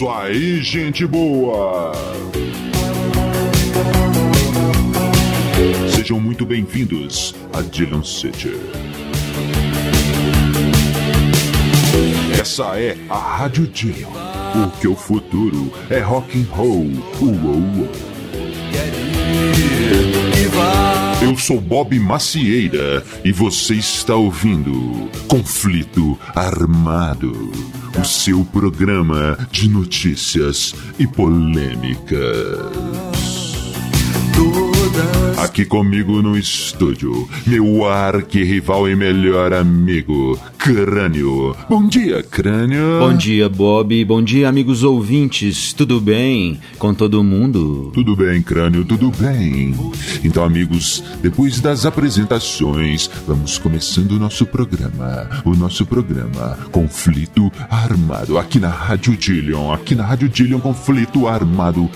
isso aí, gente boa! Sejam muito bem-vindos a Dylan City. Essa é a Rádio Dylan, porque o futuro é rock and roll. Uou, uou. Eu sou Bob Macieira e você está ouvindo Conflito Armado, o seu programa de notícias e polêmicas. Aqui comigo no estúdio, meu arqui-rival e melhor amigo, Crânio. Bom dia, Crânio. Bom dia, Bob. Bom dia, amigos ouvintes. Tudo bem com todo mundo? Tudo bem, Crânio, tudo bem. Então, amigos, depois das apresentações, vamos começando o nosso programa. O nosso programa Conflito Armado, aqui na Rádio Dillion. Aqui na Rádio Dillion, Conflito Armado.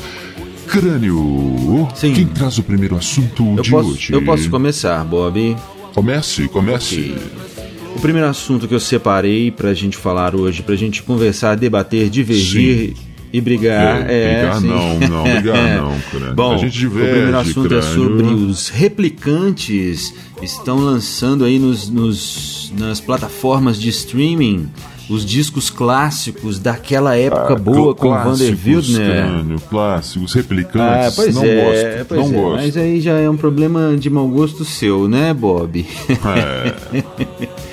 Crânio, Sim. quem traz o primeiro assunto Eu de posso, hoje? eu posso começar, Bob. Comece, comece. O primeiro assunto que eu separei pra gente falar hoje, pra gente conversar, debater, divergir e brigar é. brigar sim. não, não, brigar não, Crânio. Bom, a gente o primeiro diverge, assunto é Crânio. sobre os replicantes estão lançando aí nos, nos- nas plataformas de streaming os discos clássicos daquela época Ah, boa com Vander Wildner. Crânio, clássicos, Ah, replicantes, pois não é, gosto, pois não é, gosto. mas aí já é um problema de mau gosto seu, né, Bob? É.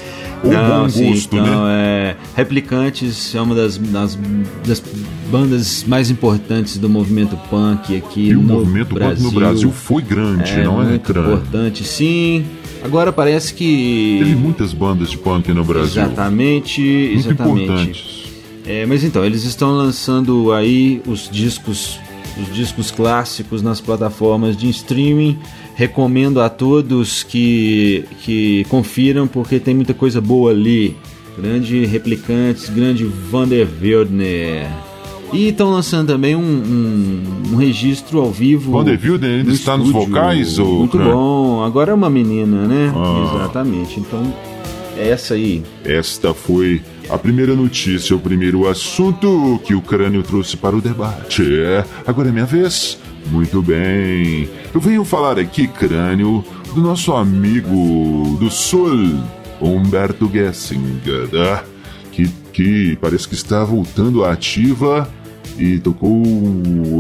Ou Não, bom sim, gosto, então, né? é, Replicantes é uma das, das, das bandas mais importantes do movimento punk aqui E o no movimento Brasil. punk no Brasil foi grande, é não é, muito Crânio? importante, sim. Agora parece que Teve muitas bandas de punk no Brasil. exatamente, Muito exatamente. importantes. É, mas então, eles estão lançando aí os discos, os discos clássicos nas plataformas de streaming. Recomendo a todos que, que confiram, porque tem muita coisa boa ali. Grande Replicantes, grande Vander Wildner. E estão lançando também um, um, um registro ao vivo. Vander Wildner ainda no está nos estúdio. vocais, ô, Muito bom. Agora é uma menina, né? Ah. Exatamente. Então, é essa aí. Esta foi a primeira notícia, o primeiro assunto que o crânio trouxe para o debate. É, agora é minha vez? Muito bem. Eu venho falar aqui, crânio, do nosso amigo do Sul, Humberto Gessinger, né? que, que parece que está voltando à ativa e tocou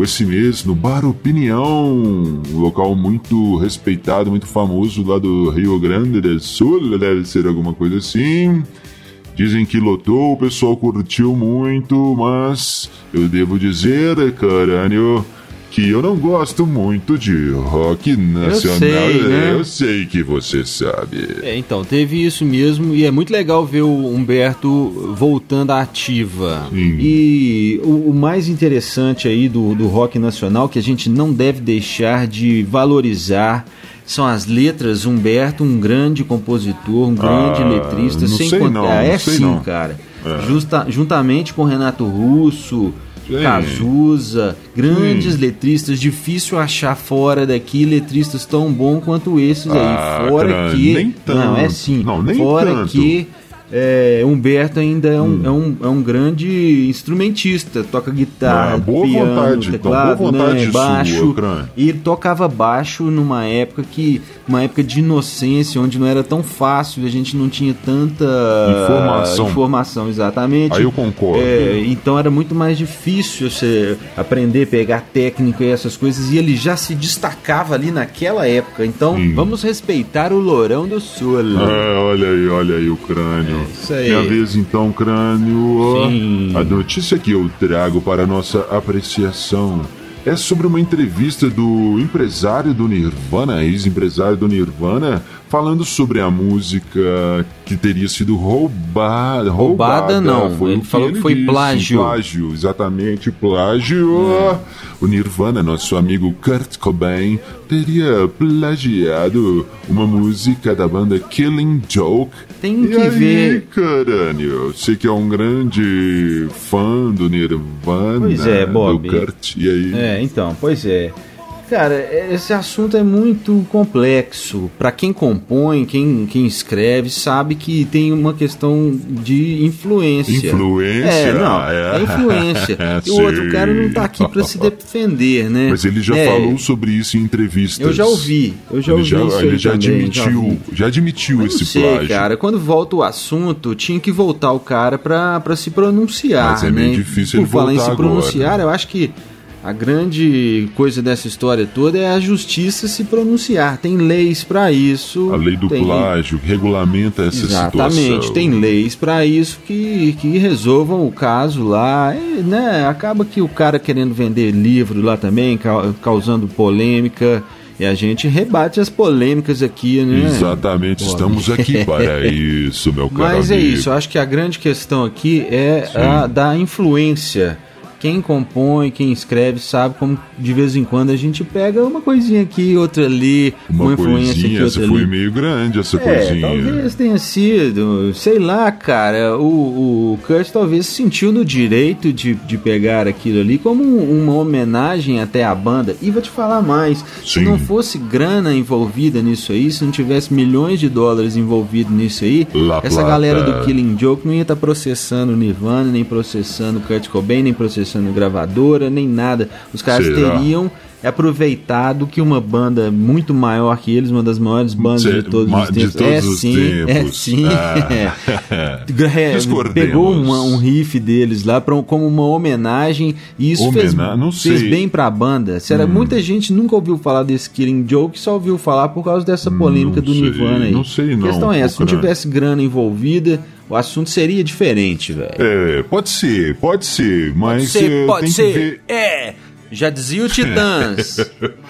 esse mês no Bar Opinião, um local muito respeitado, muito famoso lá do Rio Grande do Sul, deve ser alguma coisa assim. Dizem que lotou, o pessoal curtiu muito, mas eu devo dizer, carânio, que eu não gosto muito de rock nacional. sei, né? Eu sei que você sabe. É, então, teve isso mesmo e é muito legal ver o Humberto voltando à ativa. Sim. E o, o mais interessante aí do, do rock nacional, que a gente não deve deixar de valorizar, são as letras. Humberto, um grande compositor, um grande Ah, letrista, sem contar. não, é sim, não. cara. Justa- juntamente com Renato Russo. Sim. Cazuza, grandes letristas, difícil achar fora daqui letristas tão bons quanto esses Ah, aí. Fora cara, que. nem não, é tanto. sim. Não, nem fora tanto. que é, Humberto ainda é um, Hum. é, um, é um grande instrumentista, toca guitarra, Ah, boa piano, vontade, teclado, então, boa vontade né, baixo. E ele tocava baixo numa época que. Uma época de inocência, onde não era tão fácil, a gente não tinha tanta Informação. informação, exatamente. Aí eu concordo. É, então era muito mais difícil você aprender, pegar técnica e essas coisas, e ele já se destacava ali naquela época. Então Sim. vamos respeitar o Lourão do Sul. É, olha aí, olha aí o crânio. Aí. Minha vez então, crânio. Sim. A notícia que eu trago para nossa apreciação é sobre uma entrevista do empresário do Nirvana, ex-empresário do Nirvana, falando sobre a música que teria sido roubada. Roubada, não. Foi Ele falou que foi disse, plágio. Plágio, exatamente, plágio. O Nirvana, nosso amigo Kurt Cobain, teria plagiado uma música da banda Killing Joke. Tem que aí, ver. Carânio, você que é um grande fã do Nirvana, Pois é, Bob. do Kurt, e aí? É, então, pois é. Cara, esse assunto é muito complexo. Para quem compõe, quem, quem escreve, sabe que tem uma questão de influência. Influência? É, não, é, é influência. e o outro cara não tá aqui para se defender, né? Mas ele já é, falou sobre isso em entrevistas. Eu já ouvi, eu já ele ouvi já, isso Ele já também, admitiu, já, já admitiu esse sei, plágio. cara, quando volta o assunto, tinha que voltar o cara para se pronunciar, Mas é né? meio difícil Por ele falar em se pronunciar, agora. eu acho que a grande coisa dessa história toda é a justiça se pronunciar. Tem leis para isso. A lei do tem... plágio que regulamenta essa Exatamente, situação. Exatamente, tem leis para isso que, que resolvam o caso lá. E, né, acaba que o cara querendo vender livro lá também, causando polêmica. E a gente rebate as polêmicas aqui, né? Exatamente, estamos aqui para isso, meu caro Mas é amigo. isso, acho que a grande questão aqui é Sim. a da influência quem compõe, quem escreve, sabe como de vez em quando a gente pega uma coisinha aqui, outra ali, uma, uma influência coisinha, aqui, outra essa foi meio grande essa É, coisinha. talvez tenha sido, sei lá, cara. O, o Kurt talvez se sentiu no direito de, de pegar aquilo ali como um- uma homenagem até à banda. E vou te falar mais: se Sim. não fosse grana envolvida nisso aí, se não tivesse milhões de dólares envolvidos nisso aí, La essa Plata. galera do Killing Joke não ia estar processando o Nirvana, nem processando o Kurt Cobain, nem processando a gravadora, nem nada. Os caras Será? teriam aproveitado que uma banda muito maior que eles, uma das maiores bandas Cê- de todos os de tempos. todos é, os sim, tempos. é sim, Ah. É, Discordemos. pegou uma- um riff deles lá pra, como uma homenagem e isso fez, Homena- fez. Hum. bem pra banda. Será, Muita gente nunca ouviu falar desse Killing Joke, só ouviu falar por causa dessa polêmica Não do sei, Nirvana aí. não sei não, A questão é se não tivesse grana envolvida, o assunto seria diferente, velho. É, pode ser, pode ser, mas Pode ser, pode ser. que ver. É, já dizia o Titãs.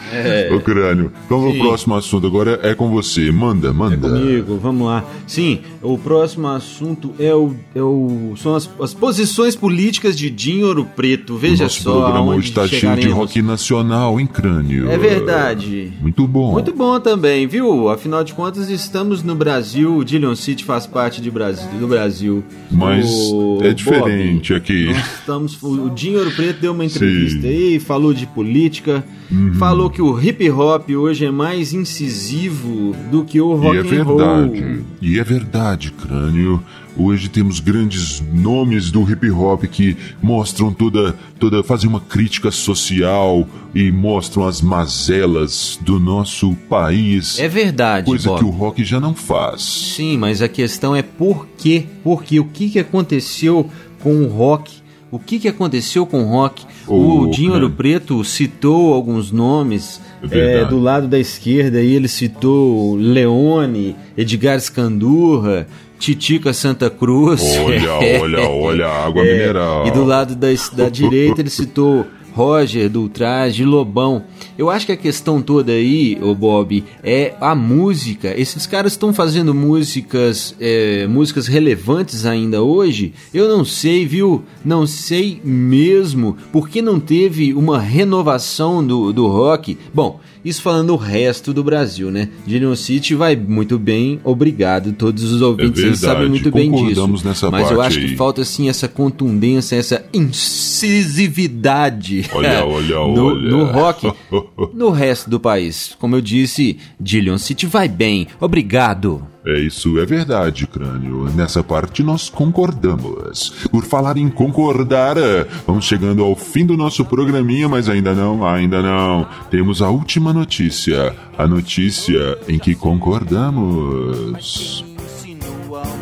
Ô crânio, vamos Sim. pro próximo assunto agora é com você. Manda, manda. Comigo, vamos lá. Sim, o próximo assunto é o, é o são as, as posições políticas de Dinho Ouro Preto. Veja Nosso só programa aonde hoje está cheio de rock nacional, hein, crânio? É verdade. Muito bom. Muito bom também, viu? Afinal de contas, estamos no Brasil. O Dillon City faz parte de Brasil, do Brasil. Mas O é diferente Bob, aqui. Nós estamos, o Dinho Ouro Preto deu uma entrevista Sim. aí, falou de política, Uhum. falou que o hip hop hoje é mais incisivo do que o rock E é and roll. verdade. E é verdade, crânio. Hoje temos grandes nomes do hip hop que mostram toda, toda, fazem uma crítica social e mostram as mazelas do nosso país. É verdade, coisa Bob. que o rock já não faz. Sim, mas a questão é por quê? Porque o que, que aconteceu com o rock? O que, que aconteceu com o rock? Ô, o Dinho Ouro. Preto citou alguns nomes. É é, do lado da esquerda aí ele citou Leone, Edgar Scandurra, Titica Santa Cruz. Olha, olha, olha a água É, mineral. E do lado da, da direita ele citou Roger do Ultraje, Lobão. Eu acho que a questão toda aí, ô Bob, é a música. Esses caras estão fazendo músicas, é, músicas relevantes ainda hoje. Eu não sei, viu? Não sei mesmo porque não teve uma renovação do, do rock. Bom, isso falando o resto do Brasil, né? Gillian City vai muito bem, obrigado. Todos os ouvintes É sabem muito bem disso. Mas eu acho aí. que falta assim essa contundência, essa incisividade Olha, olha, no, olha. no rock, no resto do país. Como eu disse, Gillian City vai bem, obrigado. É isso, é verdade, crânio. Nessa parte nós concordamos. Por falar em concordar, eh, vamos chegando ao fim do nosso programinha, mas ainda não, ainda não. Temos a última notícia. A notícia em que concordamos.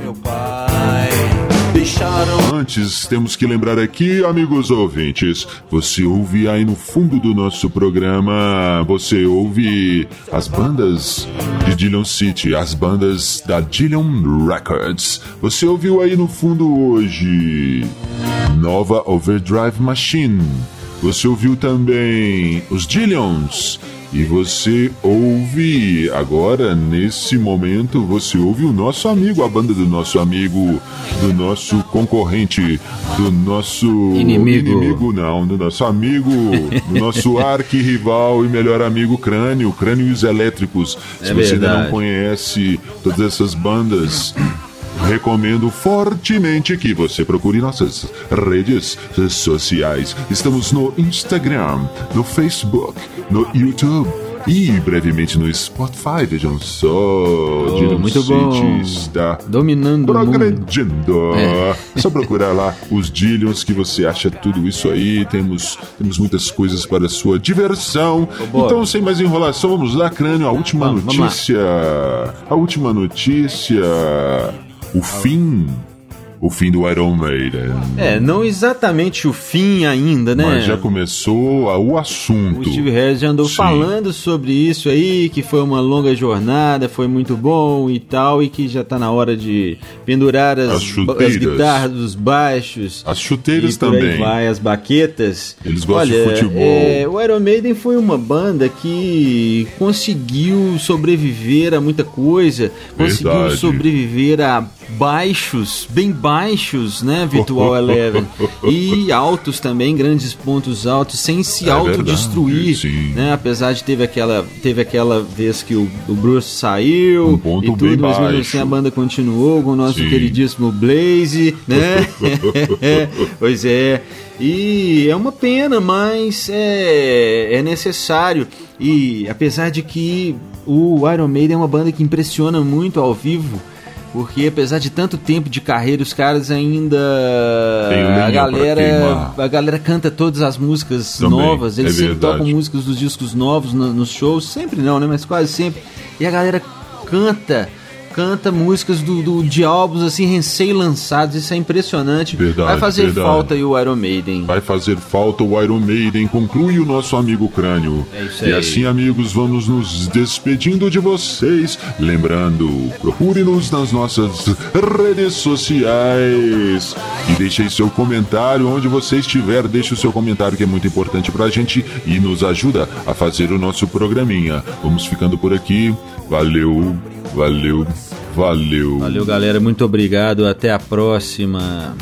Meu pai. Deixaram Antes, temos que lembrar aqui, amigos ouvintes, você ouve aí no fundo do nosso programa, você ouve as bandas de Dillon City, as bandas da Dillon Records. Você ouviu aí no fundo hoje Nova Overdrive Machine. Você ouviu também os Dillions. E você ouve agora, nesse momento, você ouve o nosso amigo, a banda do nosso amigo, do nosso concorrente, do nosso Inimigo. inimigo não, do nosso amigo, do nosso arquirrival e melhor amigo Crânio, Crânio e os Elétricos. Se É você ainda não verdade. conhece todas essas bandas, recomendo fortemente que você procure nossas redes sociais. Estamos no Instagram, no Facebook, no YouTube e brevemente no Spotify. Vejam só, oh, muito bom. está dominando progredindo. É. é só procurar lá os Dillions que você acha tudo isso aí. Temos, temos muitas coisas para a sua diversão. Oh, então, sem mais enrolação, vamos lá, crânio. A última vamos, notícia. Vamos a última notícia. O fim o fim do Iron Maiden. É, não exatamente o fim ainda, né? Mas já começou o assunto. O Steve Harris já andou Sim. falando sobre isso aí, que foi uma longa jornada, foi muito bom e tal, e que já tá na hora de pendurar as, as, as guitarras, os baixos. As chuteiras também. vai, as baquetas. Eles gostam Olha, de futebol. É, o Iron Maiden foi uma banda que conseguiu sobreviver a muita coisa, conseguiu Verdade. sobreviver a baixos, bem baixos, né, Virtual Eleven, e altos também, grandes pontos altos, sem se é autodestruir, né, apesar de teve aquela, teve aquela vez que o, o Bruce saiu um ponto e tudo, mas mesmo assim a banda continuou com o nosso sim. queridíssimo Blaze, né, pois é, e é uma pena, mas é, é necessário, e apesar de que o Iron Maiden é uma banda que impressiona muito ao vivo, porque apesar de tanto tempo de carreira, os caras ainda a galera a galera canta todas as músicas Também, novas, eles é sempre verdade. tocam músicas dos discos novos no, nos shows, sempre não, né, mas quase sempre. E a galera canta canta músicas do, do, de álbuns assim recém-lançados, isso é impressionante. Verdade, Vai fazer verdade. falta aí o Iron Maiden. Vai fazer falta o Iron Maiden, conclui o nosso amigo Crânio. É isso aí. E assim, amigos, vamos nos despedindo de vocês. Lembrando, procure-nos nas nossas redes sociais. E deixe aí seu comentário, onde você estiver, deixe o seu comentário que é muito importante pra gente e nos ajuda a fazer o nosso programinha. Vamos ficando por aqui. Valeu, valeu, valeu. Valeu, galera. Muito obrigado. Até a próxima.